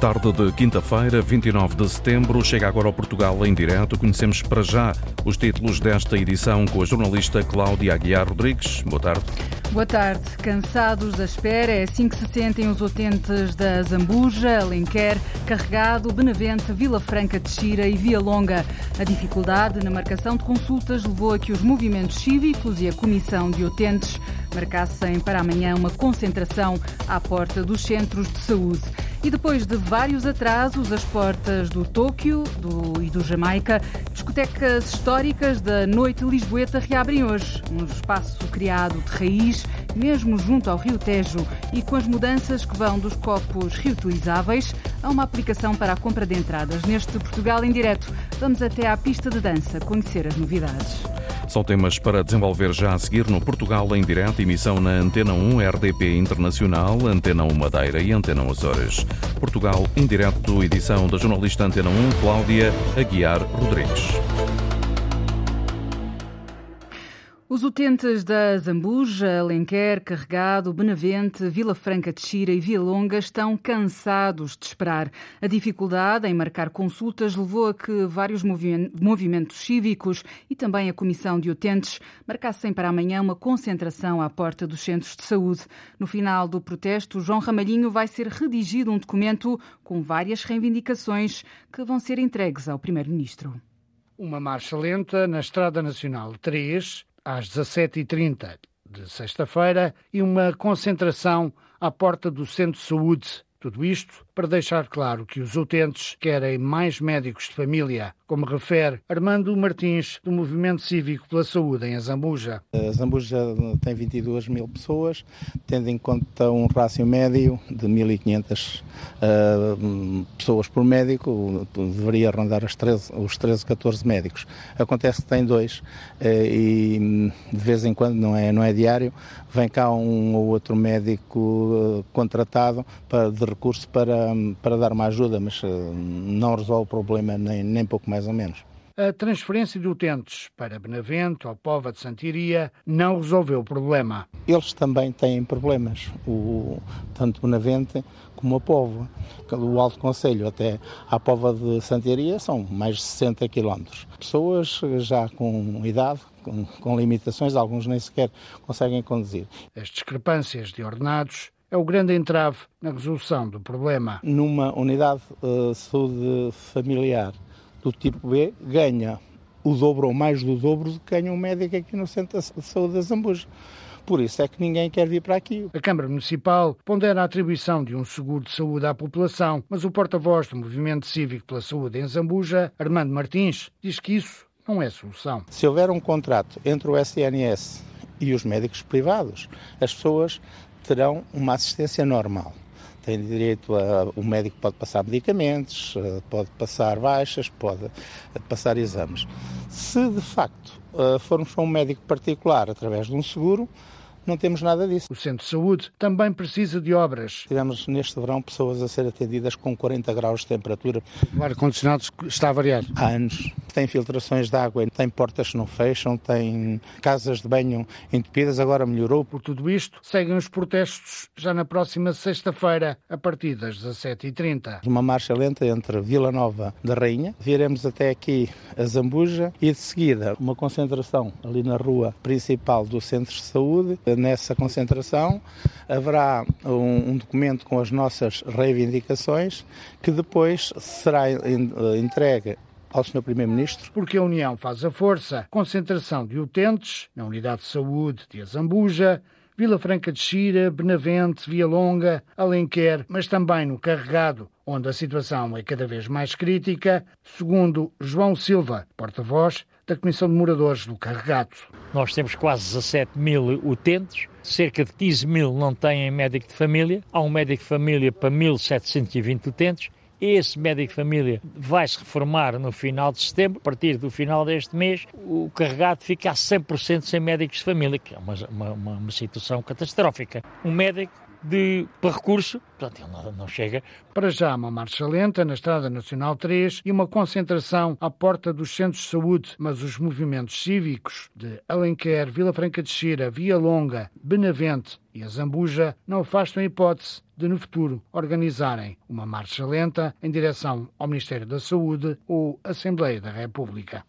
Tarde de quinta-feira, 29 de setembro, chega agora ao Portugal em direto. Conhecemos para já os títulos desta edição com a jornalista Cláudia Aguiar Rodrigues. Boa tarde. Boa tarde. Cansados da espera, é assim que se sentem os utentes da Zambuja, Alenquer, Carregado, Benavente, Vila Franca de Xira e Via Longa. A dificuldade na marcação de consultas levou a que os movimentos cívicos e a Comissão de Utentes marcassem para amanhã uma concentração à porta dos centros de saúde. E depois de vários atrasos, as portas do Tóquio do, e do Jamaica, discotecas históricas da Noite Lisboeta reabrem hoje. Um espaço criado de raiz, mesmo junto ao Rio Tejo, e com as mudanças que vão dos copos reutilizáveis a uma aplicação para a compra de entradas. Neste Portugal em direto, vamos até à pista de dança conhecer as novidades. São temas para desenvolver já a seguir no Portugal em direto, emissão na Antena 1 RDP Internacional, Antena 1 Madeira e Antena 1 Açores. Portugal em direto, edição da jornalista Antena 1 Cláudia Aguiar Rodrigues. Os utentes da Zambuja, Alenquer, Carregado, Benavente, Vila Franca de Xira e Via Longa estão cansados de esperar. A dificuldade em marcar consultas levou a que vários movimentos cívicos e também a Comissão de Utentes marcassem para amanhã uma concentração à porta dos centros de saúde. No final do protesto, João Ramalhinho vai ser redigido um documento com várias reivindicações que vão ser entregues ao Primeiro-Ministro. Uma marcha lenta na Estrada Nacional 3 às 17h30 de sexta-feira e uma concentração à porta do Centro de Saúde. Tudo isto para deixar claro que os utentes querem mais médicos de família, como refere Armando Martins, do Movimento Cívico pela Saúde em Azambuja. A Zambuja tem 22 mil pessoas, tendo em conta um rácio médio de 1.500 uh, pessoas por médico, deveria rondar os 13, os 13, 14 médicos. Acontece que tem dois uh, e de vez em quando, não é, não é diário, vem cá um ou outro médico uh, contratado para, de recurso para para, dar uma ajuda, mas eh, não resolve o problema nem, nem pouco mais ou menos. A transferência de utentes para Benavente ou Pova de Santiria não resolveu o problema. Eles também têm problemas, o, tanto Benavente como a Pova. Do Alto Conselho até à Pova de Santiria são mais de 60 quilómetros. Pessoas já com idade, com, com limitações, alguns nem sequer conseguem conduzir. As discrepâncias de ordenados é o grande entrave na resolução do problema. Numa unidade de uh, saúde familiar do tipo B, ganha o dobro ou mais do dobro do que ganha um médico aqui no Centro de Saúde da Zambuja. Por isso é que ninguém quer vir para aqui. A Câmara Municipal pondera a atribuição de um seguro de saúde à população, mas o porta-voz do Movimento Cívico pela Saúde em Zambuja, Armando Martins, diz que isso não é solução. Se houver um contrato entre o SNS e os médicos privados, as pessoas terão uma assistência normal. Tem direito a. O médico pode passar medicamentos, eh, pode passar baixas, pode passar exames. Se de facto eh, formos para um médico particular através de um seguro, não temos nada disso. O Centro de Saúde também precisa de obras. Tivemos neste verão pessoas a ser atendidas com 40 graus de temperatura. O ar-condicionado está a variar? Há anos. Tem filtrações de água, tem portas que não fecham, tem casas de banho entupidas, agora melhorou. Por tudo isto, seguem os protestos já na próxima sexta-feira, a partir das 17h30. Uma marcha lenta entre Vila Nova da Rainha, viremos até aqui a Zambuja e de seguida uma concentração ali na rua principal do Centro de Saúde, nessa concentração haverá um, um, documento com as nossas reivindicações que depois será entregue ao Sr. Primeiro-Ministro. Porque a União faz a força. Concentração de utentes na Unidade de Saúde de Azambuja, Vila Franca de Xira, Benavente, Via Longa, Alenquer, mas também no Carregado, onde a situação é cada vez mais crítica, segundo João Silva, porta-voz da Comissão de Moradores do Carregado. Nós temos quase 17 mil utentes, cerca de 15 mil não têm médico de família, há um médico de família para 1.720 utentes, esse médico de família vai se reformar no final de setembro. A partir do final deste mês, o carregado fica a 100% sem médicos de família, que é uma, uma, uma situação catastrófica. Um médico de, para recurso, portanto, ele não, não, chega. Para já, uma marcha lenta na Estrada Nacional 3 e uma concentração à porta dos centros de saúde, mas os movimentos cívicos de Alenquer, Vila Franca de Xira, Via Longa, Benavente e a Zambuja não afastam a hipótese de, no futuro, organizarem uma marcha lenta em direção ao Ministério da Saúde ou Assembleia da República.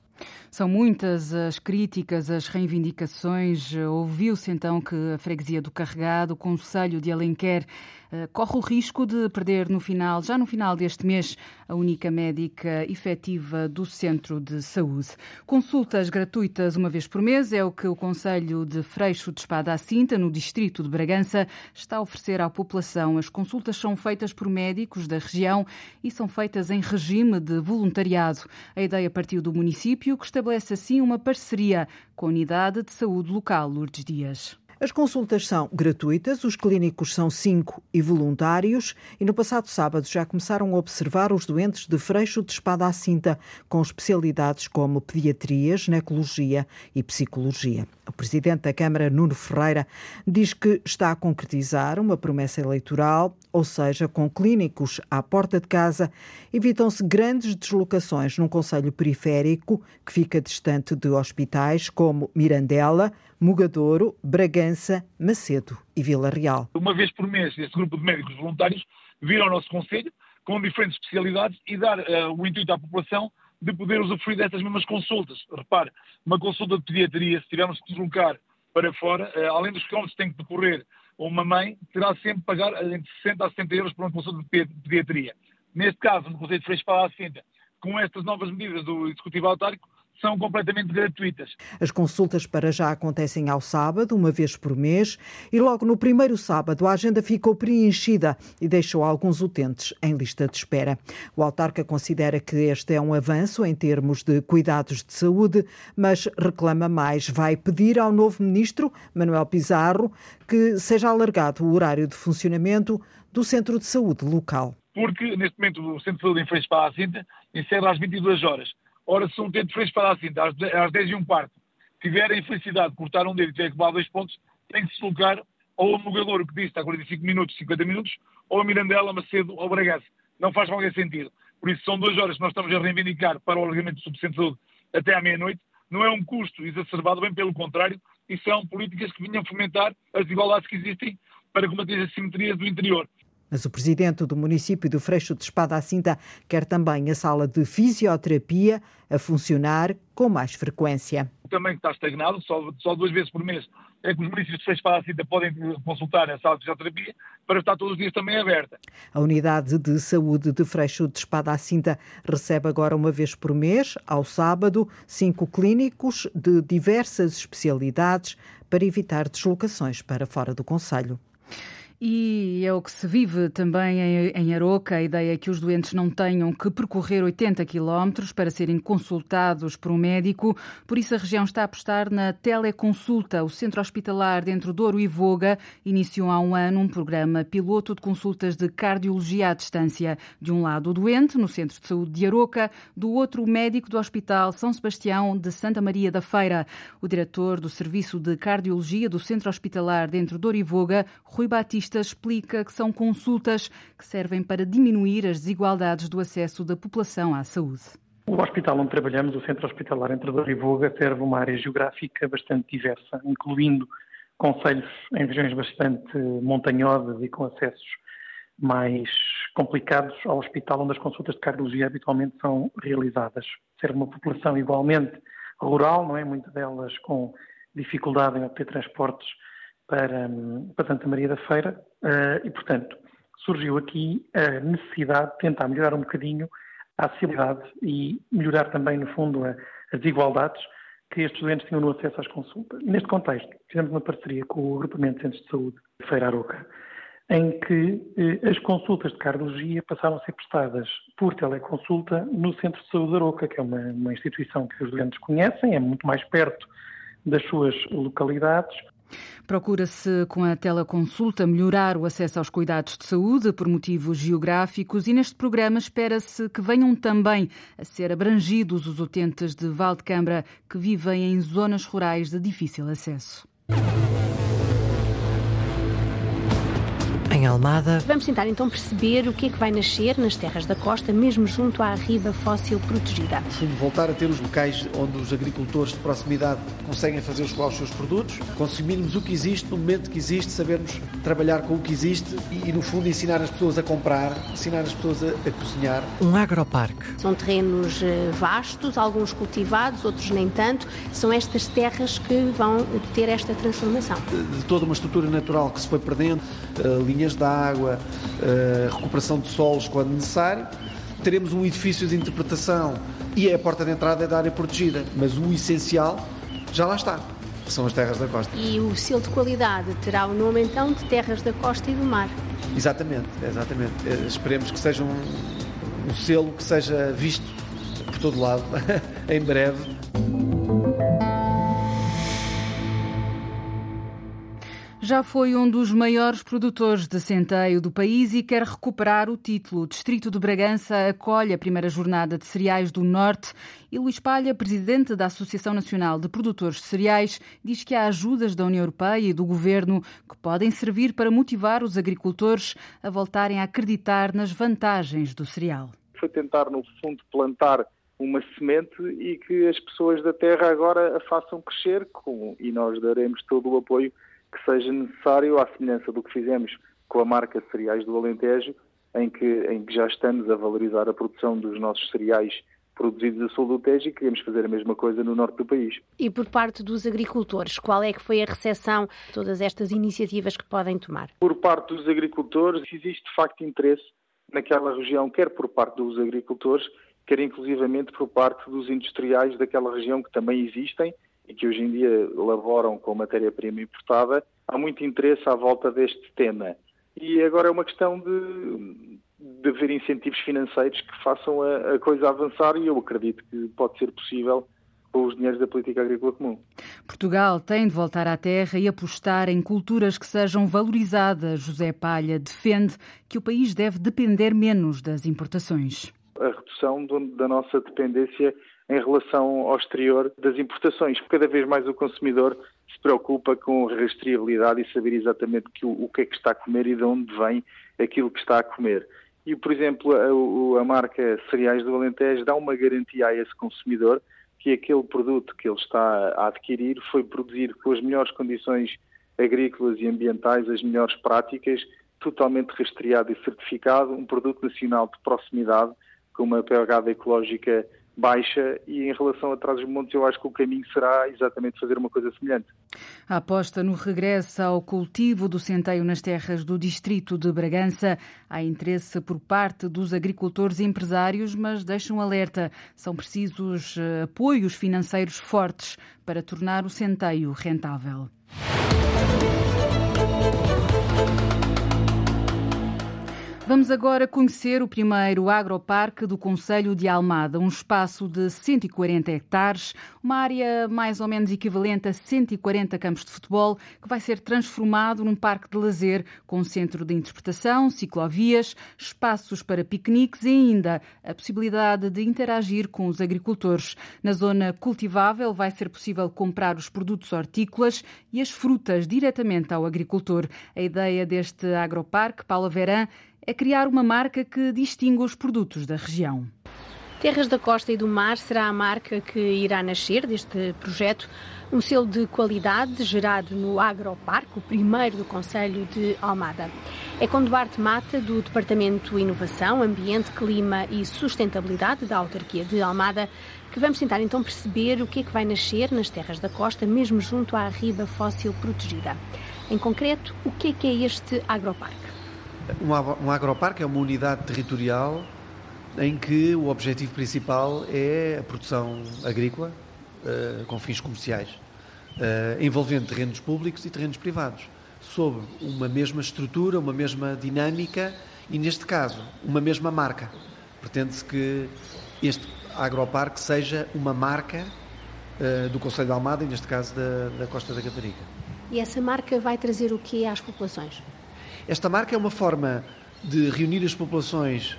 São muitas as críticas, as reivindicações. Ouviu-se então que a freguesia do Carregado, o Conselho de Alenquer, eh, corre o risco de perder no final, já no final deste mês, a única médica efetiva do centro de saúde. Consultas gratuitas uma vez por mês é o que o Conselho de Freixo de Espada à Cinta, no distrito de Bragança, está a oferecer à população. As consultas são feitas por médicos da região e são feitas em regime de voluntariado. A ideia partiu do município, que estabelece assim uma parceria com a Unidade de Saúde Local Lourdes Dias. As consultas são gratuitas, os clínicos são cinco e voluntários, e no passado sábado já começaram a observar os doentes de freixo de espada à cinta, com especialidades como pediatria, ginecologia e psicologia. O presidente da Câmara, Nuno Ferreira, diz que está a concretizar uma promessa eleitoral, ou seja, com clínicos à porta de casa, evitam-se grandes deslocações num conselho periférico que fica distante de hospitais como Mirandela, Mugadouro, Bragança, Macedo e Vila Real. Uma vez por mês, este grupo de médicos voluntários vir ao nosso Conselho com diferentes especialidades e dar uh, o intuito à população de poder usufruir dessas mesmas consultas. Repare, uma consulta de pediatria, se tivermos que deslocar para fora, uh, além dos quilómetros que tem que decorrer uma mãe, terá sempre que pagar entre 60 a 70 euros por uma consulta de pediatria. Neste caso, no Conselho de Freixo para a com estas novas medidas do Executivo Autárquico, são completamente gratuitas. As consultas para já acontecem ao sábado, uma vez por mês, e logo no primeiro sábado a agenda ficou preenchida e deixou alguns utentes em lista de espera. O autarca considera que este é um avanço em termos de cuidados de saúde, mas reclama mais. Vai pedir ao novo ministro, Manuel Pizarro, que seja alargado o horário de funcionamento do centro de saúde local. Porque, neste momento, o centro de saúde em Freixo para a Cinta encerra às 22 horas Ora, se um tento fez para assim, às 10 e um quarto, tiver a infelicidade de cortar um dedo e tiver que levar dois pontos, tem que se deslocar ou a Mugador, que disse está a 45 minutos, 50 minutos, ou a Mirandela, Macedo ou Bragaça. Não faz qualquer sentido. Por isso, são duas horas que nós estamos a reivindicar para o alargamento do saúde até à meia-noite. Não é um custo exacerbado, bem pelo contrário, e são políticas que vinham fomentar as desigualdades que existem para combater as assimetrias do interior. Mas o presidente do município do Freixo de Espada à Cinta quer também a sala de fisioterapia a funcionar com mais frequência. Também está estagnado, só, só duas vezes por mês é que os municípios de Freixo de Espada à Cinta podem consultar a sala de fisioterapia para estar todos os dias também aberta. A unidade de saúde de Freixo de Espada à Cinta recebe agora uma vez por mês, ao sábado, cinco clínicos de diversas especialidades para evitar deslocações para fora do Conselho. E é o que se vive também em Aroca, a ideia é que os doentes não tenham que percorrer 80 quilómetros para serem consultados por um médico. Por isso, a região está a apostar na teleconsulta. O Centro Hospitalar de Douro e Voga iniciou há um ano um programa piloto de consultas de cardiologia à distância. De um lado, o doente, no Centro de Saúde de Aroca, do outro, o médico do Hospital São Sebastião de Santa Maria da Feira. O diretor do Serviço de Cardiologia do Centro Hospitalar de Douro e Voga, Rui Batista, explica que são consultas que servem para diminuir as desigualdades do acesso da população à saúde. O hospital onde trabalhamos, o Centro Hospitalar Entre Dor e Voga, serve uma área geográfica bastante diversa, incluindo conselhos em regiões bastante montanhosas e com acessos mais complicados ao hospital onde as consultas de cardiologia habitualmente são realizadas. Serve uma população igualmente rural, não é? Muitas delas com dificuldade em obter transportes para, para Santa Maria da Feira uh, e, portanto, surgiu aqui a necessidade de tentar melhorar um bocadinho a acessibilidade e melhorar também, no fundo, as desigualdades que estes doentes tinham no acesso às consultas. Neste contexto, fizemos uma parceria com o Agrupamento de Centros de Saúde de Feira Aroca, em que eh, as consultas de cardiologia passaram a ser prestadas por teleconsulta no Centro de Saúde de Aroca, que é uma, uma instituição que os doentes conhecem, é muito mais perto das suas localidades Procura-se, com a teleconsulta, melhorar o acesso aos cuidados de saúde por motivos geográficos e neste programa espera-se que venham também a ser abrangidos os utentes de Valdecambra que vivem em zonas rurais de difícil acesso. Almada. Vamos tentar então perceber o que é que vai nascer nas terras da costa, mesmo junto à riba fóssil protegida. Voltar a ter os locais onde os agricultores de proximidade conseguem fazer chegar os seus produtos, consumirmos o que existe no momento que existe, sabermos trabalhar com o que existe e, no fundo, ensinar as pessoas a comprar, ensinar as pessoas a, a cozinhar. Um agroparque. São terrenos eh, vastos, alguns cultivados, outros nem tanto. São estas terras que vão ter esta transformação. De toda uma estrutura natural que se foi perdendo, uh, linhas de água, uh, recuperação de solos quando necessário. Teremos um edifício de interpretação e é a porta de entrada é da área protegida, mas o essencial já lá está que são as terras da costa. E o selo de qualidade terá o nome então de terras da costa e do mar. Exatamente, exatamente. Eh, esperemos que seja um, um selo que seja visto por todo lado em breve Já foi um dos maiores produtores de centeio do país e quer recuperar o título. O Distrito de Bragança acolhe a primeira jornada de cereais do Norte e Luís Palha, presidente da Associação Nacional de Produtores de Cereais, diz que há ajudas da União Europeia e do Governo que podem servir para motivar os agricultores a voltarem a acreditar nas vantagens do cereal. Foi tentar, no fundo, plantar uma semente e que as pessoas da terra agora a façam crescer com, e nós daremos todo o apoio que seja necessário, à semelhança do que fizemos com a marca Cereais do Alentejo, em que, em que já estamos a valorizar a produção dos nossos cereais produzidos a sul do Tejo e queremos fazer a mesma coisa no norte do país. E por parte dos agricultores, qual é que foi a recepção de todas estas iniciativas que podem tomar? Por parte dos agricultores, existe de facto interesse naquela região, quer por parte dos agricultores, quer inclusivamente por parte dos industriais daquela região que também existem e que hoje em dia laboram com matéria-prima importada, há muito interesse à volta deste tema. E agora é uma questão de, de haver incentivos financeiros que façam a, a coisa avançar e eu acredito que pode ser possível com os dinheiros da política agrícola comum. Portugal tem de voltar à terra e apostar em culturas que sejam valorizadas. José Palha defende que o país deve depender menos das importações. A redução do, da nossa dependência em relação ao exterior das importações. Cada vez mais o consumidor se preocupa com rastreabilidade e saber exatamente que, o, que é que está a comer e de onde vem aquilo que está a comer. E, por exemplo, a, a marca Cereais do Alentejo dá uma garantia a esse consumidor que aquele produto que ele está a adquirir foi produzido com as melhores condições agrícolas e ambientais, as melhores práticas, totalmente rastreado e certificado, um produto nacional de proximidade, com uma pegada ecológica baixa e em relação a Trás-os-Montes eu acho que o caminho será exatamente fazer uma coisa semelhante. A aposta no regresso ao cultivo do centeio nas terras do distrito de Bragança. Há interesse por parte dos agricultores e empresários, mas deixam um alerta. São precisos eh, apoios financeiros fortes para tornar o centeio rentável. Vamos agora conhecer o primeiro agroparque do Conselho de Almada, um espaço de 140 hectares, uma área mais ou menos equivalente a 140 campos de futebol, que vai ser transformado num parque de lazer com centro de interpretação, ciclovias, espaços para piqueniques e ainda a possibilidade de interagir com os agricultores. Na zona cultivável vai ser possível comprar os produtos hortícolas e as frutas diretamente ao agricultor. A ideia deste agroparque, Paula Verã, é criar uma marca que distinga os produtos da região. Terras da Costa e do Mar será a marca que irá nascer deste projeto, um selo de qualidade gerado no Agroparque, o primeiro do Conselho de Almada. É com Duarte Mata, do Departamento Inovação, Ambiente, Clima e Sustentabilidade da autarquia de Almada, que vamos tentar então perceber o que é que vai nascer nas terras da costa, mesmo junto à riba fóssil protegida. Em concreto, o que é que é este agroparque? Um agroparque é uma unidade territorial em que o objetivo principal é a produção agrícola uh, com fins comerciais, uh, envolvendo terrenos públicos e terrenos privados, sob uma mesma estrutura, uma mesma dinâmica e, neste caso, uma mesma marca. Pretende-se que este agroparque seja uma marca uh, do Conselho de Almada e, neste caso, da, da Costa da Caparica. E essa marca vai trazer o que às populações? Esta marca é uma forma de reunir as populações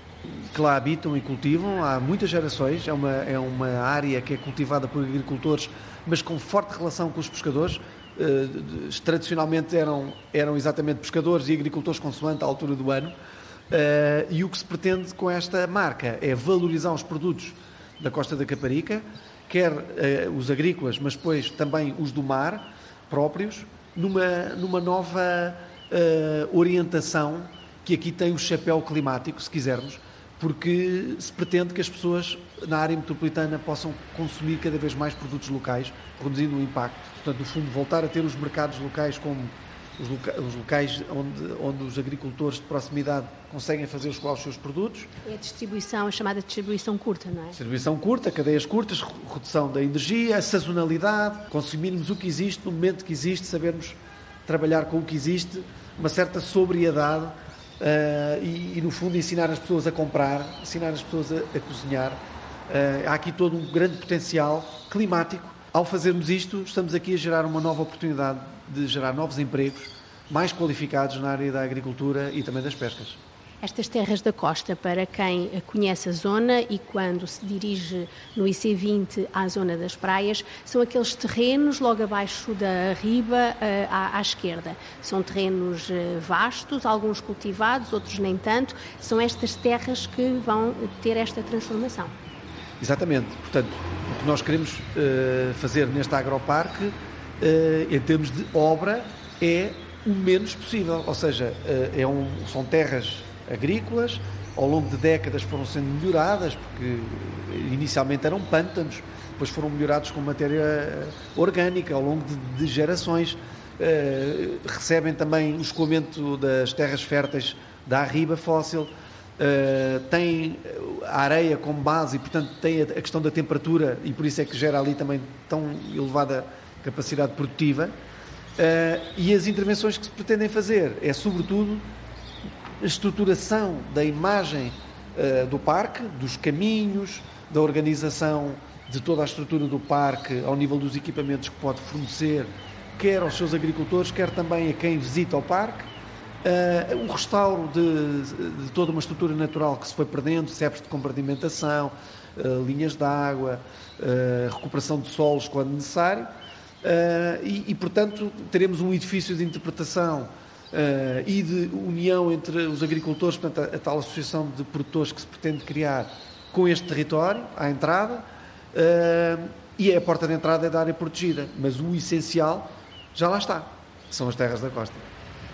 que lá habitam e cultivam há muitas gerações. É uma, é uma área que é cultivada por agricultores, mas com forte relação com os pescadores. Uh, tradicionalmente eram, eram exatamente pescadores e agricultores consoante a altura do ano. Uh, e o que se pretende com esta marca é valorizar os produtos da Costa da Caparica, quer uh, os agrícolas, mas depois também os do mar próprios, numa, numa nova uh, orientação que aqui tem o chapéu climático, se quisermos, porque se pretende que as pessoas na área metropolitana possam consumir cada vez mais produtos locais, reduzindo o impacto. Portanto, no fundo, voltar a ter os mercados locais como os, loca os locais onde, onde os agricultores de proximidade conseguem fazer os seus produtos. É a distribuição, a chamada distribuição curta, não é? Distribuição curta, cadeias curtas, redução da energia, a sazonalidade, consumirmos o que existe no momento que existe, sabermos trabalhar com o que existe, uma certa sobriedade uh, e, e, no fundo, ensinar as pessoas a comprar, ensinar as pessoas a, a cozinhar. Uh, há aqui todo um grande potencial climático. Ao fazermos isto, estamos aqui a gerar uma nova oportunidade de gerar novos empregos mais qualificados na área da agricultura e também das pescas. Estas terras da costa, para quem conhece a zona e quando se dirige no IC20 à zona das praias, são aqueles terrenos logo abaixo da riba eh, à, esquerda. São terrenos eh, vastos, alguns cultivados, outros nem tanto. São estas terras que vão ter esta transformação. Exatamente. Portanto, o que nós queremos uh, fazer neste agroparque, em termos de obra, é o menos possível. Ou seja, é um, são terras agrícolas, ao longo de décadas foram sendo melhoradas, porque inicialmente eram pântanos, depois foram melhorados com matéria orgânica ao longo de, de gerações. Uh, recebem também o escoamento das terras férteis da arriba fóssil, têm a areia como base e, portanto, tem a, a questão da temperatura e por isso é que gera ali também tão elevada capacidade produtiva. Uh, e as intervenções que se pretendem fazer é, sobretudo, estruturação da imagem uh, do parque, dos caminhos, da organização de toda a estrutura do parque ao nível dos equipamentos que pode fornecer, quer aos seus agricultores, quer também a quem visita o parque. Uh, o restauro de, de, toda uma estrutura natural que se foi perdendo, cepos de compartimentação, uh, linhas de água, uh, recuperação de solos quando necessário, e, e, portanto, teremos um edifício de interpretação uh, e de união entre os agricultores, portanto, a, a, tal associação de produtores que se pretende criar com este território, à entrada, uh, e a porta de entrada é da área protegida, mas o essencial já lá está, são as terras da costa.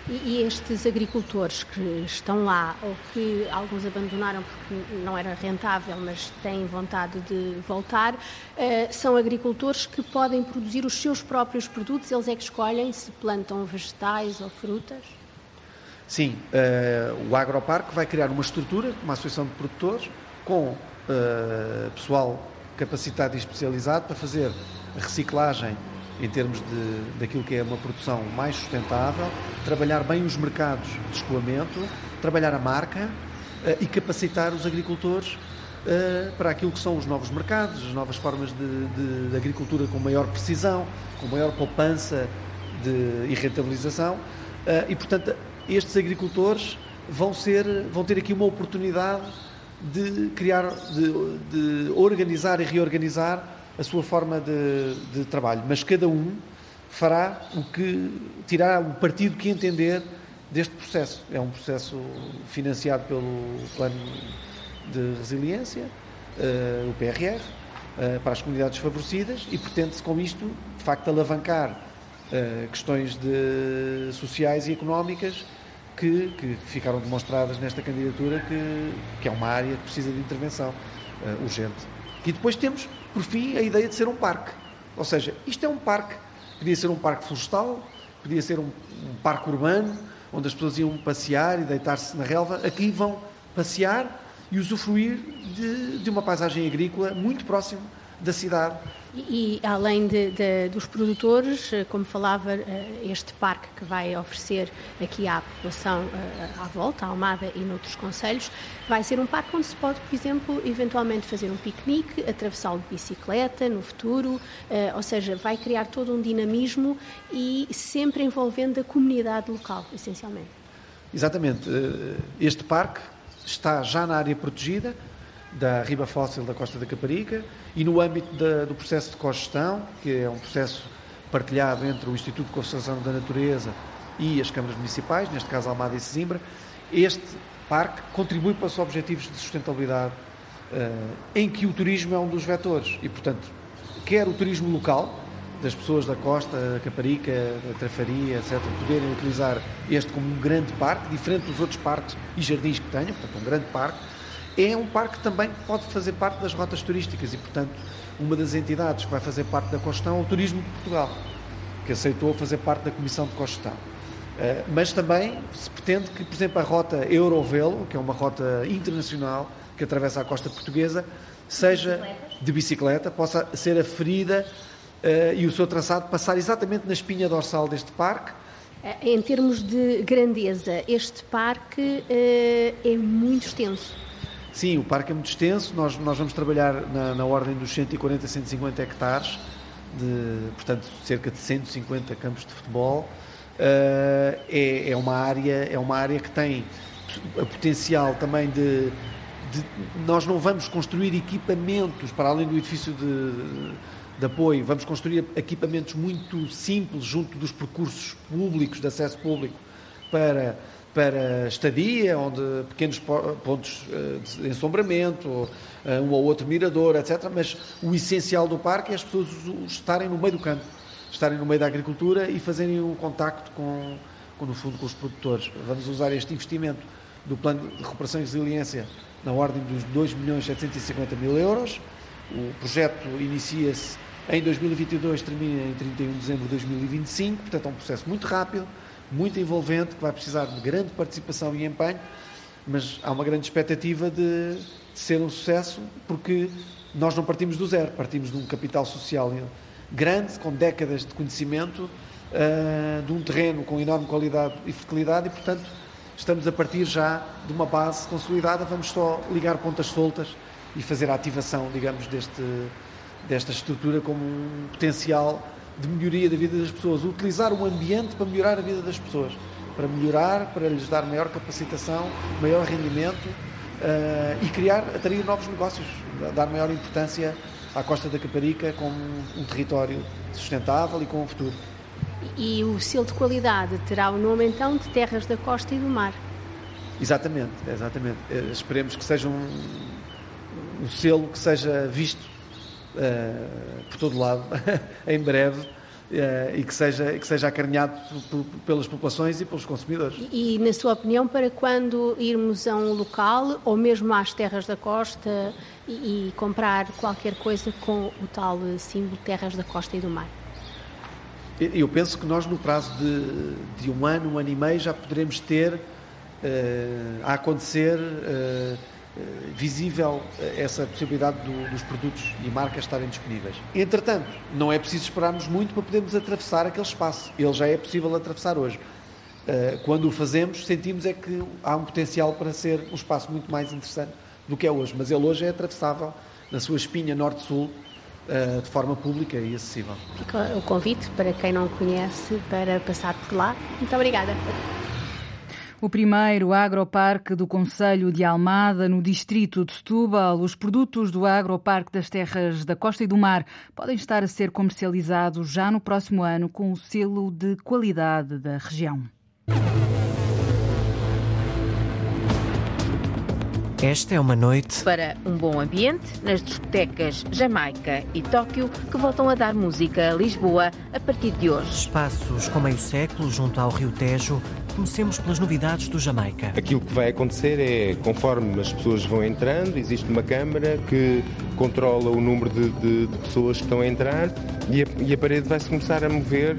E, estes agricultores que estão lá, ou que alguns abandonaram porque não era rentável, mas têm vontade de voltar, eh, são agricultores que podem produzir os seus próprios produtos, eles é que escolhem se plantam vegetais ou frutas? Sim, uh, o Agroparque vai criar uma estrutura, uma associação de produtores, com uh, pessoal capacitado e especializado para fazer a reciclagem em termos de, daquilo que é uma produção mais sustentável, trabalhar bem os mercados de escoamento, trabalhar a marca uh, e capacitar os agricultores uh, para aquilo que são os novos mercados, as novas formas de, de, de agricultura com maior precisão, com maior poupança de, e rentabilização. Uh, e, portanto, estes agricultores vão, ser, vão ter aqui uma oportunidade de criar, de, de organizar e reorganizar a sua forma de, de trabalho, mas cada um fará o que tirar o partido que entender deste processo. É um processo financiado pelo Plano de Resiliência, uh, o PRR, uh, eh, para as comunidades desfavorecidas e pretende-se com isto, de facto, alavancar uh, questões de, sociais e económicas que, que, ficaram demonstradas nesta candidatura, que, que é uma área que precisa de intervenção urgente. E depois temos por fim, a ideia de ser um parque. Ou seja, isto é um parque. Podia ser um parque florestal, podia ser um, um parque urbano, onde as pessoas iam passear e deitar-se na relva. Aqui vão passear e usufruir de, de uma paisagem agrícola muito próxima da cidade e, além de, de, dos produtores, eh, como falava, eh, este parque que vai oferecer aqui à população eh, à volta, à Almada e noutros conselhos, vai ser um parque onde se pode, por exemplo, eventualmente fazer um piquenique, atravessá-lo de bicicleta no futuro, ou seja, vai criar todo um dinamismo e sempre envolvendo a comunidade local, essencialmente. Exatamente. Este parque está já na área protegida da riba fóssil da Costa da Caparica e no âmbito da, do processo de cogestão, que é um processo partilhado entre o Instituto de Conservação da Natureza e as câmaras municipais, neste caso Almada e Sesimbra, este parque contribui para os objetivos de sustentabilidade, uh, em que o turismo é um dos vetores. E, portanto, quer o turismo local, das pessoas da costa, da Caparica, da Trafaria, etc., poderem utilizar este como um grande parque, diferente dos outros parques e jardins que tenham, portanto, um grande parque, é um parque que também pode fazer parte das rotas turísticas e, portanto, uma das entidades que vai fazer parte da Costão é o Turismo de Portugal, que aceitou fazer parte da Comissão de Costão. Uh, mas também se pretende que, por exemplo, a rota Eurovelo, que é uma rota internacional que atravessa a costa portuguesa, seja de bicicleta, possa ser aferida uh, e o seu traçado passar exatamente na espinha dorsal deste parque. Eh, em termos de grandeza, este parque uh, é muito extenso. Sim, o parque é muito extenso. Nós, nós vamos trabalhar na, na ordem dos 140, 150 hectares, de, portanto, cerca de 150 campos de futebol. Uh, é, é, uma área, é uma área que tem a potencial também de, de, Nós não vamos construir equipamentos para além do edifício de, de apoio, vamos construir equipamentos muito simples junto dos percursos públicos, de acesso público, para para estadia, onde pequenos pontos eh, de ensombramento, eh, um ou outro mirador, etc. Mas o essencial do parque é as pessoas estarem no meio do campo, estarem no meio da agricultura e fazerem um contacto com, com no fundo, com os produtores. Vamos usar este investimento do plano de recuperação e resiliência na ordem dos 2 milhões 750 mil euros. O projeto inicia-se em 2022, termina em 31 de dezembro de 2025, portanto é um processo muito rápido muito envolvente, que vai precisar de grande participação e empenho, mas há uma grande expectativa de, de ser um sucesso, porque nós não partimos do zero, partimos de um capital social grande, com décadas de conhecimento, uh, de um terreno com enorme qualidade e fertilidade, e, portanto, estamos a partir já de uma base consolidada, vamos só ligar pontas soltas e fazer a ativação, digamos, deste, desta estrutura como um potencial de melhoria da vida das pessoas, utilizar o ambiente para melhorar a vida das pessoas, para melhorar, para lhes dar maior capacitação, maior rendimento uh, e criar, atrair novos negócios, dar maior importância à Costa da Caparica como um território sustentável e com um futuro. E o selo de qualidade terá o nome então de Terras da Costa e do Mar. Exatamente, exatamente. Uh, esperemos que seja um, um selo que seja visto por todo lado, em breve, uh, e que seja, que seja acarinhado pelas populações e pelos consumidores. E, na sua opinião, para quando irmos a um local, ou mesmo às terras da costa, e, e comprar qualquer coisa com o tal símbolo Terras da Costa e do Mar? Eu penso que nós, no prazo de, de um ano, um ano e meio, já poderemos ter uh, a acontecer uh, eh, visível eh, essa possibilidade do, dos produtos e marcas estarem disponíveis. Entretanto, não é preciso esperarmos muito para podermos atravessar aquele espaço. Ele já é possível atravessar hoje. Eh, quando o fazemos, sentimos é que há um potencial para ser um espaço muito mais interessante do que é hoje. Mas ele hoje é atravessável na sua espinha norte-sul de forma pública e acessível. Fica o convite para quem não conhece para passar por lá. Muito obrigada. O primeiro agroparque do Conselho de Almada, no distrito de Setúbal. Os produtos do agroparque das terras da Costa e do Mar podem estar a ser comercializados já no próximo ano com o selo de qualidade da região. Esta é uma noite para um bom ambiente nas discotecas Jamaica e Tóquio que voltam a dar música a Lisboa a partir de hoje. Espaços com meio século junto ao Rio Tejo Comecemos pelas novidades do Jamaica. Aquilo que vai acontecer é, conforme as pessoas vão entrando, existe uma câmara que controla o número de, de, de pessoas que estão a entrar e a, e a parede vai-se começar a mover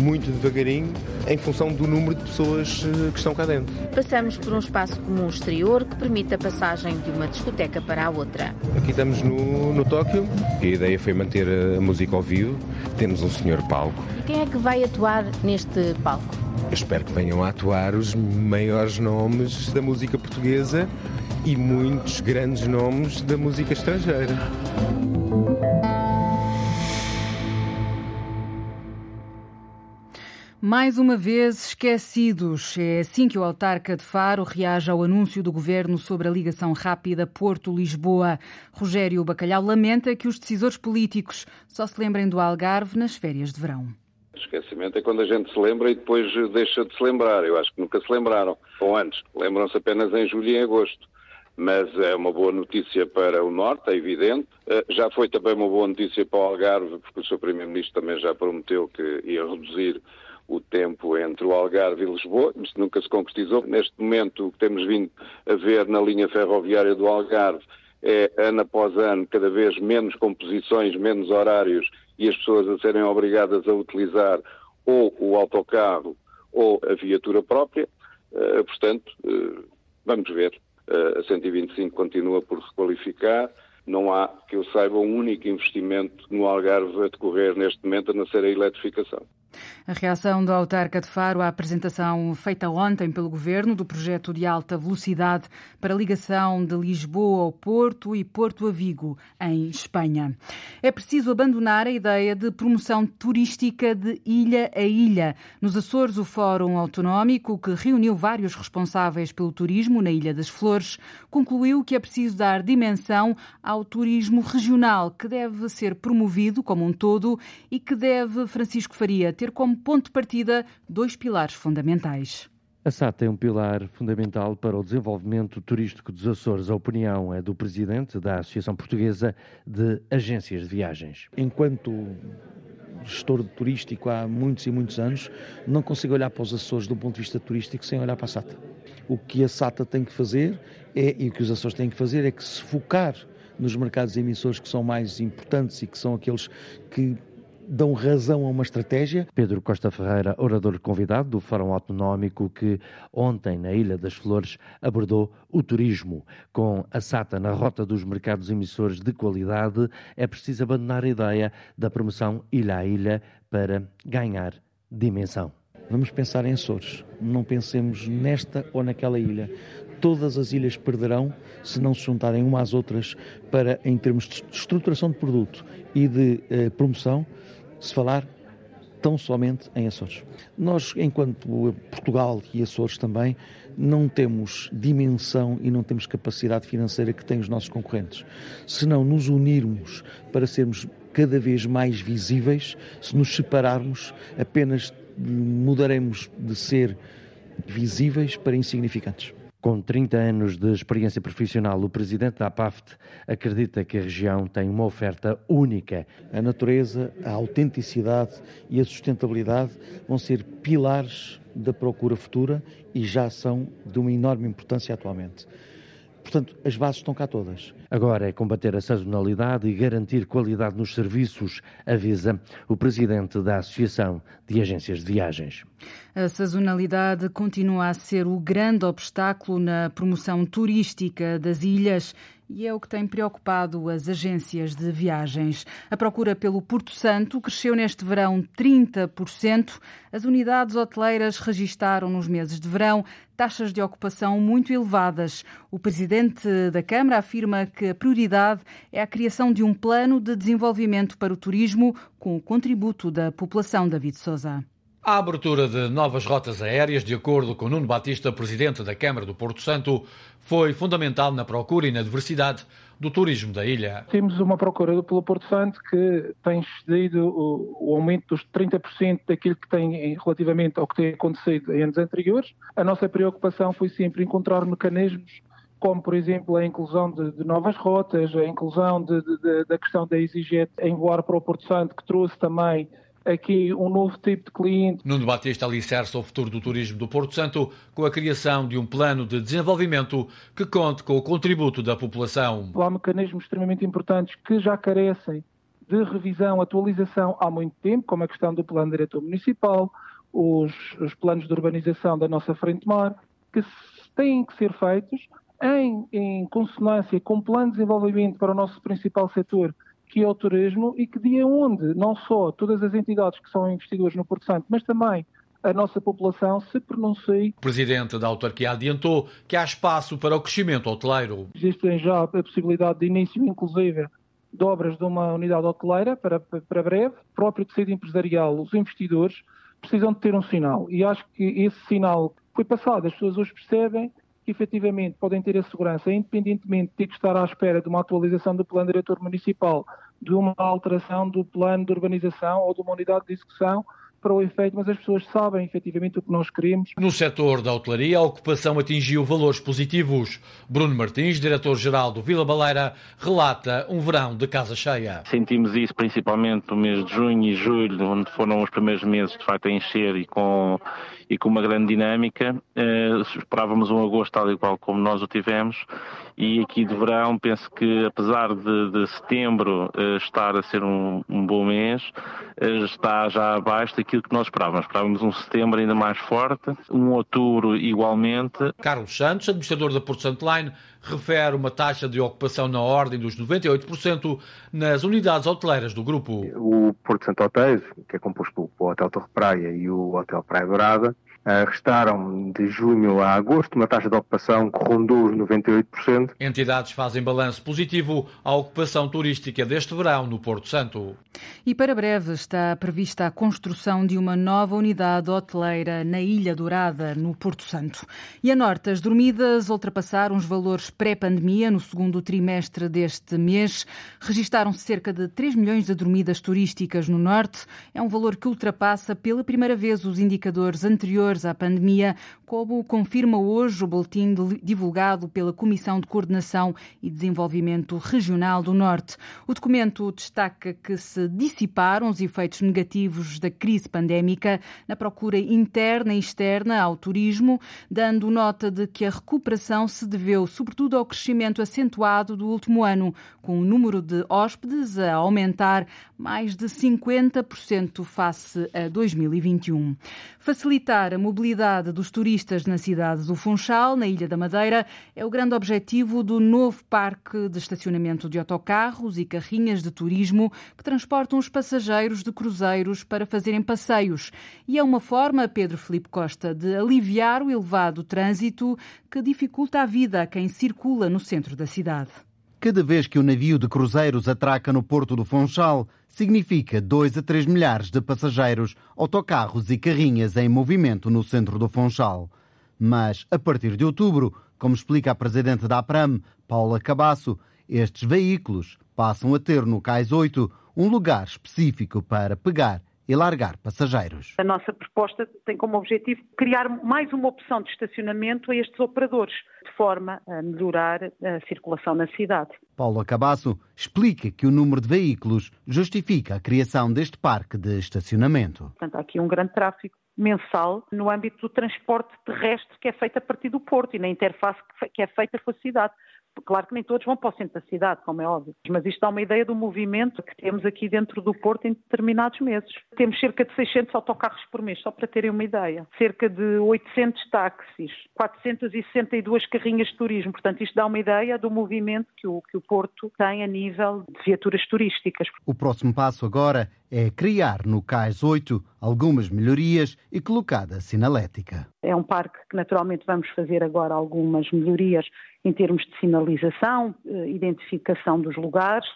muito devagarinho em função do número de pessoas eh, que estão cá dentro. Passamos por um espaço comum exterior que permite a passagem de uma discoteca para a outra. Aqui estamos no, no Tóquio. A ideia foi manter a música ao vivo. Temos um senhor palco. E quem é que vai atuar neste palco? Eu espero que venham a atuar os maiores nomes da música portuguesa e muitos grandes nomes da música estrangeira. Mais uma vez esquecidos. É assim que o autarca de Faro reage ao anúncio do governo sobre a ligação rápida Porto-Lisboa. Rogério Bacalhau lamenta que os decisores políticos só se lembrem do Algarve nas férias de verão. Esquecimento é quando a gente se lembra e depois deixa de se lembrar. Eu acho que nunca se lembraram. Ou antes, lembram-se apenas em julho e em agosto. Mas é uma boa notícia para o Norte, é evidente. Eh, já foi também uma boa notícia para o Algarve, porque o Sr. Primeiro-Ministro também já prometeu que ia reduzir o tempo entre o Algarve e Lisboa. Isto nunca se concretizou. Neste momento, o que temos vindo a ver na linha ferroviária do Algarve é, ano após ano, cada vez menos composições, menos horários e as pessoas a serem obrigadas a utilizar ou o autocarro ou a viatura própria. Uh, portanto, uh, vamos ver. Uh, a 125 continua por requalificar. Não há, que eu saiba, um único investimento no Algarve a decorrer neste momento, a não ser a eletrificação. A reação da autarca de Faro à apresentação feita ontem pelo governo do projeto de alta velocidade para ligação de Lisboa ao Porto e Porto a Vigo, em Espanha. É preciso abandonar a ideia de promoção turística de ilha a ilha. Nos Açores, o Fórum Autonómico, que reuniu vários responsáveis pelo turismo na Ilha das Flores, concluiu que é preciso dar dimensão ao turismo regional, que deve ser promovido como um todo e que deve, Francisco Faria, ter como ponto de partida dois pilares fundamentais. A SAT é um pilar fundamental para o desenvolvimento turístico dos Açores. A opinião é do presidente da Associação Portuguesa de Agências de Viagens. Enquanto gestor turístico há muitos e muitos anos, não consigo olhar para os Açores do ponto de vista turístico sem olhar para a SATA. O que a SATA tem que fazer é, e o que os Açores têm que fazer é que se focar nos mercados emissores que são mais importantes e que são aqueles que dão razão a uma estratégia. Pedro Costa Ferreira, orador convidado do Fórum Autonómico, que ontem, na Ilha das Flores, abordou o turismo. Com a SATA na rota dos mercados emissores de qualidade, é preciso abandonar a ideia da promoção ilha a ilha para ganhar dimensão. Vamos pensar em Açores, não pensemos nesta ou naquela ilha. Todas as ilhas perderão se não se juntarem umas às outras para, em termos de estruturação de produto e de eh, promoção, se falar tão somente em Açores. Nós, enquanto Portugal e Açores também, não temos dimensão e não temos capacidade financeira que têm os nossos concorrentes. Se não nos unirmos para sermos cada vez mais visíveis, se nos separarmos, apenas mudaremos de ser visíveis para insignificantes. Com 30 anos de experiência profissional, o presidente da APAFT acredita que a região tem uma oferta única. A natureza, a autenticidade e a sustentabilidade vão ser pilares da procura futura e já são de uma enorme importância atualmente. Portanto, as bases estão cá todas. Agora é combater a sazonalidade e garantir qualidade nos serviços, avisa o presidente da Associação de Agências de Viagens. A sazonalidade continua a ser o grande obstáculo na promoção turística das ilhas e é o que tem preocupado as agências de viagens. A procura pelo Porto Santo cresceu neste verão 30%. As unidades hoteleiras registaram nos meses de verão taxas de ocupação muito elevadas. O presidente da Câmara afirma que a prioridade é a criação de um plano de desenvolvimento para o turismo com o contributo da população. David Souza. A abertura de novas rotas aéreas, de acordo com Nuno Batista, presidente da Câmara do Porto Santo, foi fundamental na procura e na diversidade do turismo da ilha. Temos uma procura pelo Porto Santo que tem excedido o, aumento dos 30% daquilo que tem relativamente ao que tem acontecido em anos anteriores. A nossa preocupação foi sempre encontrar mecanismos como, por exemplo, a inclusão de, de novas rotas, a inclusão de, de, da questão da EasyJet em voar para o Porto Santo, que trouxe também aqui um novo tipo de cliente. Nuno Batista alicerça o futuro do turismo do Porto Santo com a criação de um plano de desenvolvimento que conte com o contributo da população. Há mecanismos extremamente importantes que já carecem de revisão, atualização há muito tempo, como a questão do plano diretor municipal, os, os planos de urbanização da nossa frente-mar, que têm que ser feitos em, em consonância com o plano de desenvolvimento para o nosso principal setor, que é o turismo e que de onde não só todas as entidades que são investidoras no Porto Santo, mas também a nossa população se pronuncie. O presidente da autarquia adiantou que há espaço para o crescimento hoteleiro. Existem já a possibilidade de início, inclusive, de obras de uma unidade hoteleira para, para breve. O próprio tecido empresarial, os investidores, precisam de ter um sinal. E acho que esse sinal foi passado. As pessoas hoje percebem que efetivamente podem ter a segurança, independentemente de ter que estar à espera de uma atualização do plano diretor municipal, de uma alteração do plano de urbanização ou de uma unidade de execução, para o efeito, mas as pessoas sabem efetivamente o que nós queremos. No setor da hotelaria, a ocupação atingiu valores positivos. Bruno Martins, diretor-geral do Vila Baleira, relata um verão de casa cheia. Sentimos isso principalmente no mês de junho e julho, onde foram os primeiros meses de facto a encher e com, e com uma grande dinâmica. Uh, esperávamos um agosto tal e qual como nós o tivemos e aqui de verão penso que apesar de, de setembro uh, estar a ser um, um bom mês, uh, está já abaixo daquilo que nós esperávamos. Esperávamos um setembro ainda mais forte, um outubro igualmente. Carlos Santos, administrador da Porto Line, refere uma taxa de ocupação na ordem dos 98% nas unidades hoteleiras do grupo. O Porto Santo Hotéis, que é composto pelo Hotel Torre Praia e o Hotel Praia Dourada, Uh, restaram de junho a agosto uma taxa de ocupação que rondou os 98%. Entidades fazem balanço positivo à ocupação turística deste verão no Porto Santo. E para breve está prevista a construção de uma nova unidade hoteleira na Ilha Dourada, no Porto Santo. E a norte, as dormidas ultrapassaram os valores pré-pandemia no segundo trimestre deste mês. Registaram-se cerca de 3 milhões de dormidas turísticas no norte. É um valor que ultrapassa pela primeira vez os indicadores anteriores anteriores à pandemia, como confirma hoje o boletim divulgado pela Comissão de Coordenação e Desenvolvimento Regional do Norte. O documento destaca que se dissiparam os efeitos negativos da crise pandémica na procura interna e externa ao turismo, dando nota de que a recuperação se deveu sobretudo ao crescimento acentuado do último ano, com o número de hóspedes a aumentar mais de 50% face a 2021. Facilitar a mobilidade dos turistas na cidade do Funchal, na Ilha da Madeira, é o grande objetivo do novo parque de estacionamento de autocarros e carrinhas de turismo que transportam os passageiros de cruzeiros para fazerem passeios. E é uma forma, Pedro Felipe Costa, de aliviar o elevado trânsito que dificulta a vida a quem circula no centro da cidade. Cada vez que o navio de cruzeiros atraca no porto do Funchal, significa 2 a 3 milhares de passageiros, autocarros e carrinhas em movimento no centro do Funchal. Mas, a partir de outubro, como explica a presidente da APRAM, Paula Cabasso, estes veículos passam a ter no Cais 8 um lugar específico para pegar e largar passageiros. A nossa proposta tem como objetivo criar mais uma opção de estacionamento a estes operadores, forma a melhorar a circulação na cidade. Paulo Acabasso explica que o número de veículos justifica a criação deste parque de estacionamento. Portanto, há aqui um grande tráfego mensal no âmbito do transporte terrestre que é feito a partir do Porto e na interface que é feita com a cidade. Claro que nem todos vão para o centro da cidade, como é óbvio, mas isto dá uma ideia do movimento que temos aqui dentro do Porto em determinados meses. Temos cerca de 600 autocarros por mês, só para terem uma ideia. Cerca de 800 táxis, 462 carrinhas de turismo. Portanto, isto dá uma ideia do movimento que o, que o Porto tem a nível de viaturas turísticas. O próximo passo agora é criar no CAIS 8 algumas melhorias e colocada sinalética. É um parque que naturalmente vamos fazer agora algumas melhorias em termos de sinalização, eh, identificação dos lugares,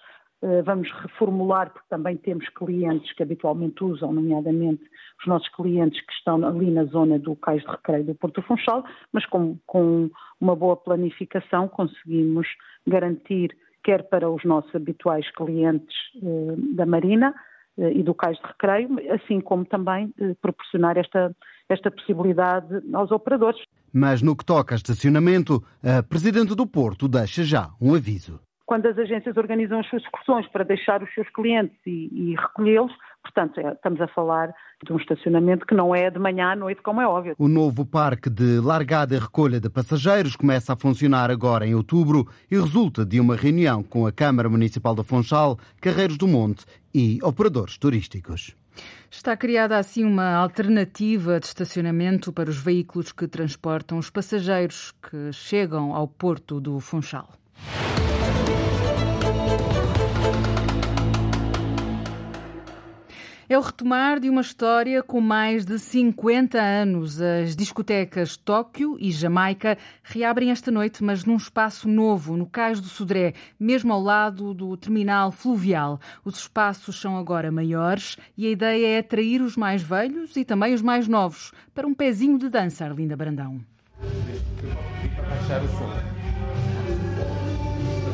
eh, vamos reformular, porque também temos clientes que habitualmente usam, nomeadamente os nossos clientes que estão ali na zona do Cais de Recreio do Porto Funchal, mas com, com uma boa planificação conseguimos garantir, quer para os nossos habituais clientes eh, da Marina, e do cais de recreio, assim como também proporcionar esta, esta possibilidade aos operadores. Mas no que toca a estacionamento, a Presidente do Porto deixa já um aviso. Quando as agências organizam as suas excursões para deixar os seus clientes e, e recolhê-los, portanto, é, estamos a falar de um estacionamento que não é de manhã à noite, como é óbvio. O novo parque de largada e recolha de passageiros começa a funcionar agora em outubro e resulta de uma reunião com a Câmara Municipal da Funchal, Carreiros do Monte e operadores turísticos. Está criada assim uma alternativa de estacionamento para os veículos que transportam os passageiros que chegam ao porto do Funchal. É o retomar de uma história com mais de 50 anos. As discotecas Tóquio e Jamaica reabrem esta noite, mas num espaço novo, no Cais do Sodré, mesmo ao lado do terminal fluvial. Os espaços são agora maiores e a ideia é atrair os mais velhos e também os mais novos para um pezinho de dança, Arlinda Brandão.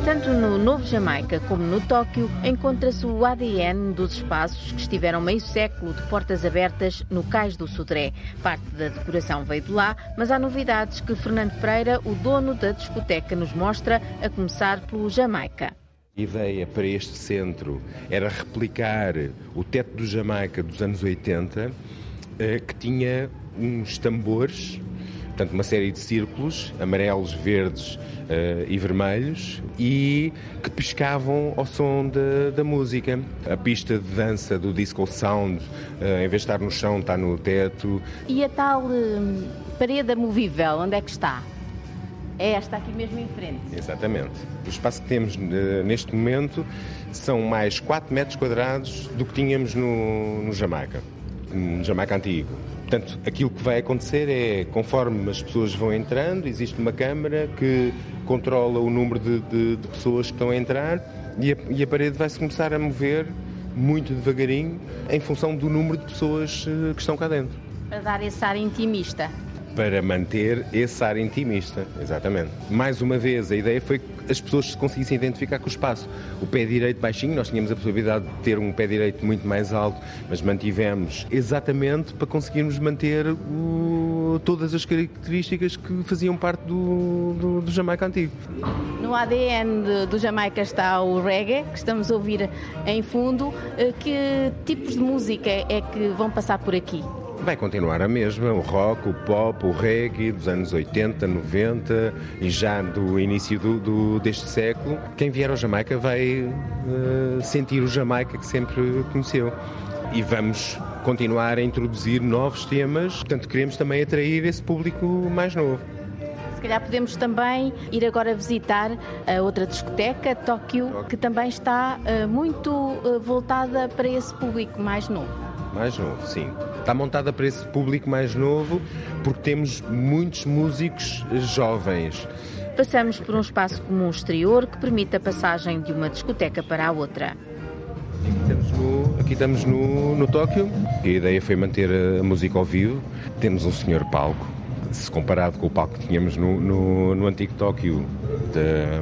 Tanto no Novo Jamaica como no Tóquio encontra-se o ADN dos espaços que estiveram meio século de portas abertas no Cais do Sodré. Parte da decoração veio de lá, mas há novidades que Fernando Pereira, o dono da discoteca, nos mostra, a começar pelo Jamaica. A ideia para este centro era replicar o teto do Jamaica dos anos 80, eh, que tinha uns tambores portanto, uma série de círculos amarelos, verdes uh, e vermelhos e que piscavam ao som de, da música. A pista de dança do disco sound, uh, em vez de estar no chão, está no teto. E a tal uh, parede movível, onde é que está? É esta aqui mesmo em frente. Exatamente. O espaço que temos neste momento são mais 4 metros quadrados do que tínhamos no, no Jamaica, no Jamaica antigo. Portanto, aquilo que vai acontecer é, conforme as pessoas vão entrando, existe uma câmara que controla o número de, de, de pessoas que estão a entrar e a, e a parede vai-se começar a mover muito devagarinho em função do número de pessoas eh, que estão cá dentro. Para dar esse ar intimista para manter esse ar intimista, exatamente. Mais uma vez, a ideia foi que as pessoas se conseguissem identificar com o espaço. O pé direito baixinho, nós tínhamos a possibilidade de ter um pé direito muito mais alto, mas mantivemos exatamente para conseguirmos manter o, todas as características que faziam parte do, do, do Jamaica antigo. No ADN de, do Jamaica está o reggae, que estamos a ouvir em fundo. Eh, que tipos de música é que vão passar por aqui? Vai continuar a mesma, o rock, o pop, o reggae dos anos 80, 90 e já do início do, do deste século. Quem vier ao Jamaica vai uh, sentir o Jamaica que sempre conheceu. E vamos continuar a introduzir novos temas, portanto queremos também atrair esse público mais novo. Se calhar podemos também ir agora visitar a outra discoteca, Tóquio, que também está uh, muito uh, voltada para esse público mais novo. Mais novo, sim. Está montada para esse público mais novo porque temos muitos músicos jovens. Passamos por um espaço comum exterior que permite a passagem de uma discoteca para a outra. Aqui estamos no, aqui estamos no, no Tóquio. A ideia foi manter a música ao vivo. Temos um senhor palco se comparado com o palco que tínhamos no, no, no antigo Tóquio,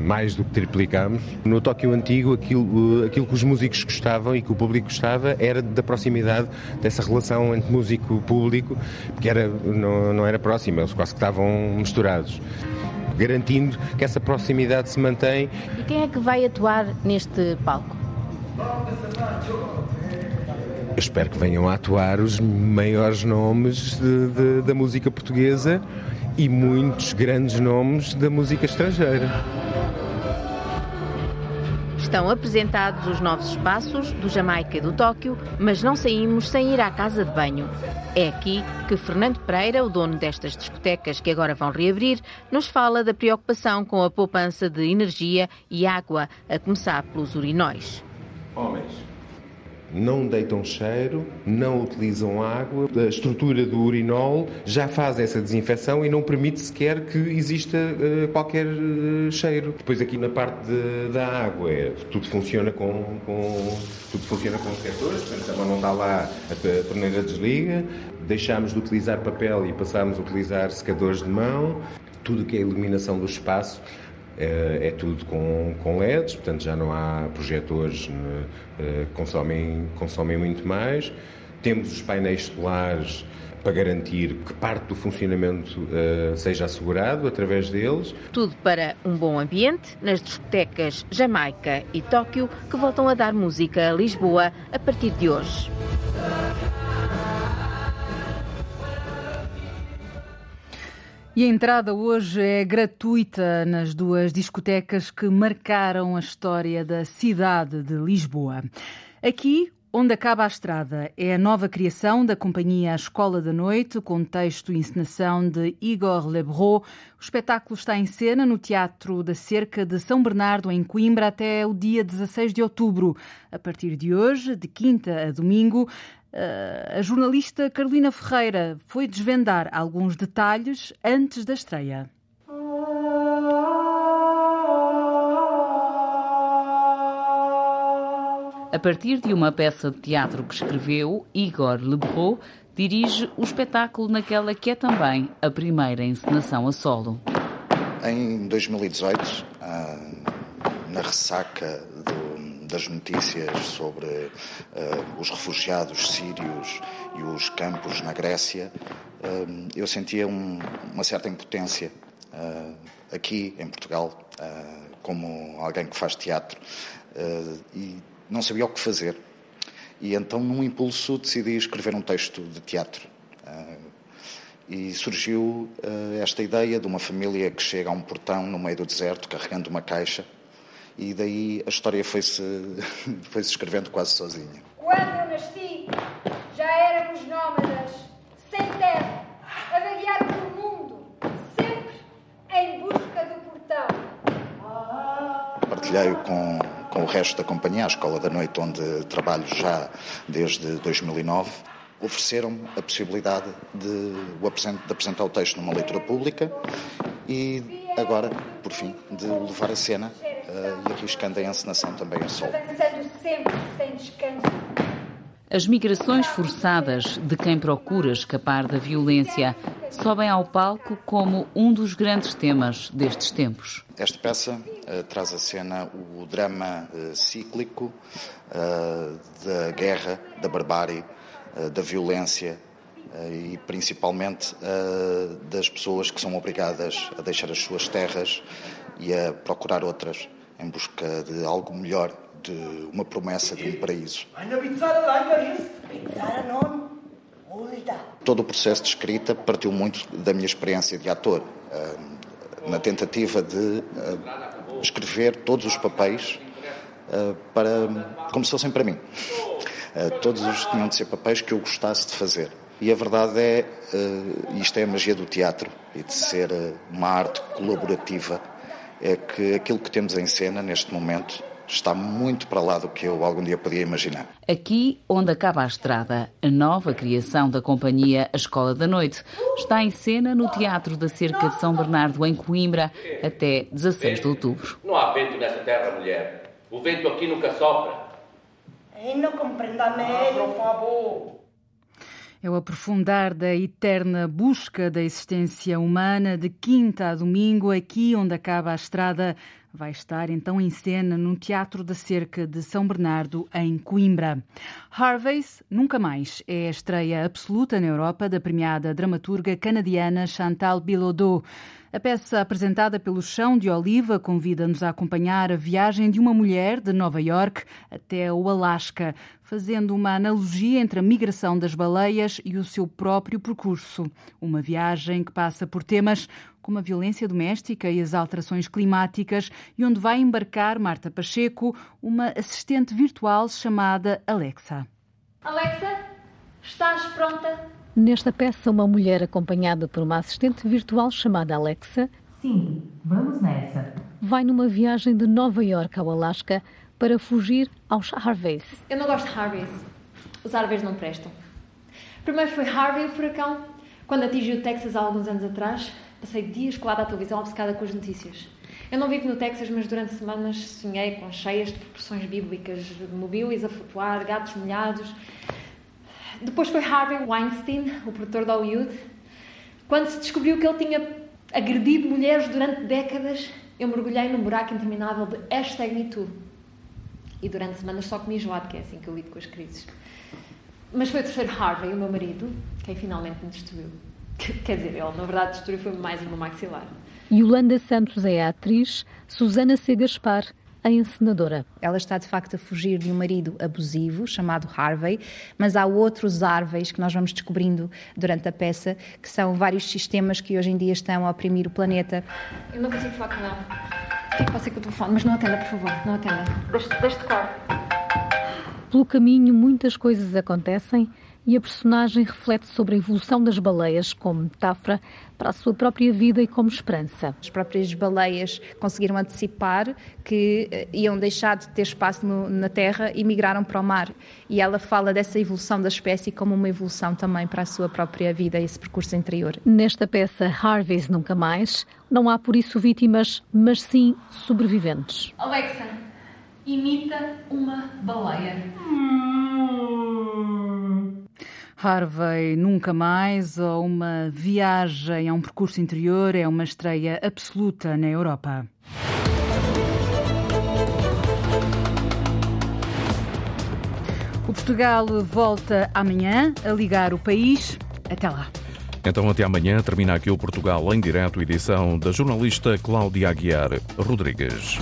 mais do que triplicámos. No Tóquio antigo, aquilo, aquilo que os músicos gostavam e que o público gostava era da proximidade dessa relação entre músico e público, que era, não, não era próxima, eles quase que estavam misturados garantindo que essa proximidade se mantém. E quem é que vai atuar neste palco? Eu espero que venham a atuar os maiores nomes de, de, da música portuguesa e muitos grandes nomes da música estrangeira. Estão apresentados os novos espaços do Jamaica e do Tóquio, mas não saímos sem ir à casa de banho. É aqui que Fernando Pereira, o dono destas discotecas que agora vão reabrir, nos fala da preocupação com a poupança de energia e água, a começar pelos urinóis. Homens, não deitam cheiro, não utilizam água. A estrutura do urinol já faz essa desinfecção e não permite sequer que exista uh, qualquer uh, cheiro. Depois aqui na parte de, da água, é, tudo funciona com, com tudo funciona com receptores, portanto a não está lá, a torneira desliga, deixamos de utilizar papel e passamos a utilizar secadores de mão, tudo que é a iluminação do espaço é, é tudo com, com LEDs, portanto já não há projetores né, eh, que consomem, consomem muito mais. Temos os painéis solares para garantir que parte do funcionamento uh, seja assegurado através deles. Tudo para um bom ambiente nas discotecas Jamaica e Tóquio, que voltam a dar música a Lisboa a partir de hoje. E a entrada hoje é gratuita nas duas discotecas que marcaram a história da cidade de Lisboa. Aqui, Onde Acaba a Estrada é a nova criação da companhia Escola da Noite, com texto e encenação de Igor Lebreau. O espetáculo está em cena no Teatro da Cerca de São Bernardo, em Coimbra, até o dia 16 de outubro. A partir de hoje, de quinta a domingo, a jornalista Carolina Ferreira foi desvendar alguns detalhes antes da estreia. A partir de uma peça de teatro que escreveu, Igor Lebrou dirige o espetáculo naquela que é também a primeira encenação a solo. Em 2018, ah, na ressaca do, das notícias sobre uh, os refugiados sírios e os campos na Grécia, uh, eu sentia um, uma certa impotência uh, aqui em Portugal, como alguém que faz teatro, e não sabia o que fazer. E então, num impulso, decidi escrever um texto de teatro. E surgiu esta ideia de uma família que chega a um portão no meio do deserto, carregando uma caixa, e daí a história foi-se foi -se escrevendo quase sozinha. Quando eu nasci, já éramos nómadas, sem terra, a vaguear pelo mundo, sempre em busca do portão. Partilhei com com o resto da companhia, a Escola da Noite, onde trabalho já desde 2009, ofereceram-me a possibilidade de, de, apresentar o texto numa leitura pública e agora, por fim, de levar a cena e arriscando a encenação também a sol. Avançando sempre, sem descanso. As migrações forçadas de quem procura escapar da violência sobem ao palco como um dos grandes temas destes tempos. Esta peça uh, traz à cena o drama uh, cíclico uh, da guerra, da barbárie, da violência e principalmente das pessoas que são obrigadas a deixar as suas terras e a procurar outras em busca de algo melhor, de uma promessa de um paraíso. Todo o processo de escrita partiu muito da minha experiência de ator, na tentativa de escrever todos os papéis para, como se fossem para mim. Todos os tinham de ser papéis que eu gostasse de fazer. E a verdade é, isto é a magia do teatro e de ser uma arte colaborativa, é que aquilo que temos em cena neste momento está muito para lá do que eu algum dia podia imaginar. Aqui, onde acaba a estrada, a nova criação da companhia A Escola da Noite está em cena no Teatro da Cerca de São Bernardo, em Coimbra, até 16 de outubro. Não há vento nessa terra, mulher. O vento aqui nunca sopra. E não compreenda meio. por favor. É o aprofundar da eterna busca da existência humana de quinta a domingo, aqui onde acaba a estrada vai estar então em cena no Teatro da Cerca de São Bernardo, em Coimbra. Harvey's Nunca Mais é a estreia absoluta na Europa da premiada dramaturga canadiana Chantal Bilodeau. A peça apresentada pelo Chão de Oliva convida-nos a acompanhar a viagem de uma mulher de Nova York até o Alasca, fazendo uma analogia entre a migração das baleias e o seu próprio percurso. Uma viagem que passa por temas como a violência doméstica e as alterações climáticas e onde vai embarcar Marta Pacheco, uma assistente virtual chamada Alexa. Alexa, estás pronta? Nesta peça, uma mulher acompanhada por uma assistente virtual chamada Alexa. Sim, vamos nessa. Vai numa viagem de Nova York ao Alasca para fugir aos Harveys. Eu não gosto de Harveys. Os Harveys não prestam. Primeiro foi Harvey, o furacão, quando atingiu o Texas há alguns anos atrás. Passei dias colada à televisão, obcecada com as notícias. Eu não vivo no Texas, mas durante semanas sonhei com cheias de proporções bíblicas, mobílias a flutuar, gatos molhados. Depois foi Harvey Weinstein, o produtor de Hollywood. Quando se descobriu que ele tinha agredido mulheres durante décadas, eu mergulhei num buraco interminável de hashtag MeToo. E durante semanas só comi gelado, que é assim que eu lido com as crises. Mas foi o terceiro Harvey, o meu marido, quem finalmente me destruiu. Quer dizer, ele na verdade destruiu foi mais uma maxilar. Yolanda Santos é a atriz, Susana C. Gaspar a encenadora. Ela está de facto a fugir de um marido abusivo chamado Harvey, mas há outros Harveys que nós vamos descobrindo durante a peça, que são vários sistemas que hoje em dia estão a oprimir o planeta. Eu não consigo falar com ela. Fico você com o telefone, mas não atenda, por favor, não atenda. Deixe, deixe de cor. Pelo caminho, muitas coisas acontecem e a personagem reflete sobre a evolução das baleias como metáfora para a sua própria vida e como esperança. As próprias baleias conseguiram antecipar que eh, iam deixar de ter espaço no, na Terra e migraram para o mar. E ela fala dessa evolução da espécie como uma evolução também para a sua própria vida, esse percurso interior. Nesta peça Harvey's Nunca Mais, não há por isso vítimas, mas sim sobreviventes. Alexa, imita uma baleia. Harvey Nunca Mais ou uma viagem a um percurso interior é uma estreia absoluta na Europa. O Portugal volta amanhã a ligar o país. Até lá. Então, até amanhã, termina aqui o Portugal em direto, edição da jornalista Cláudia Aguiar Rodrigues.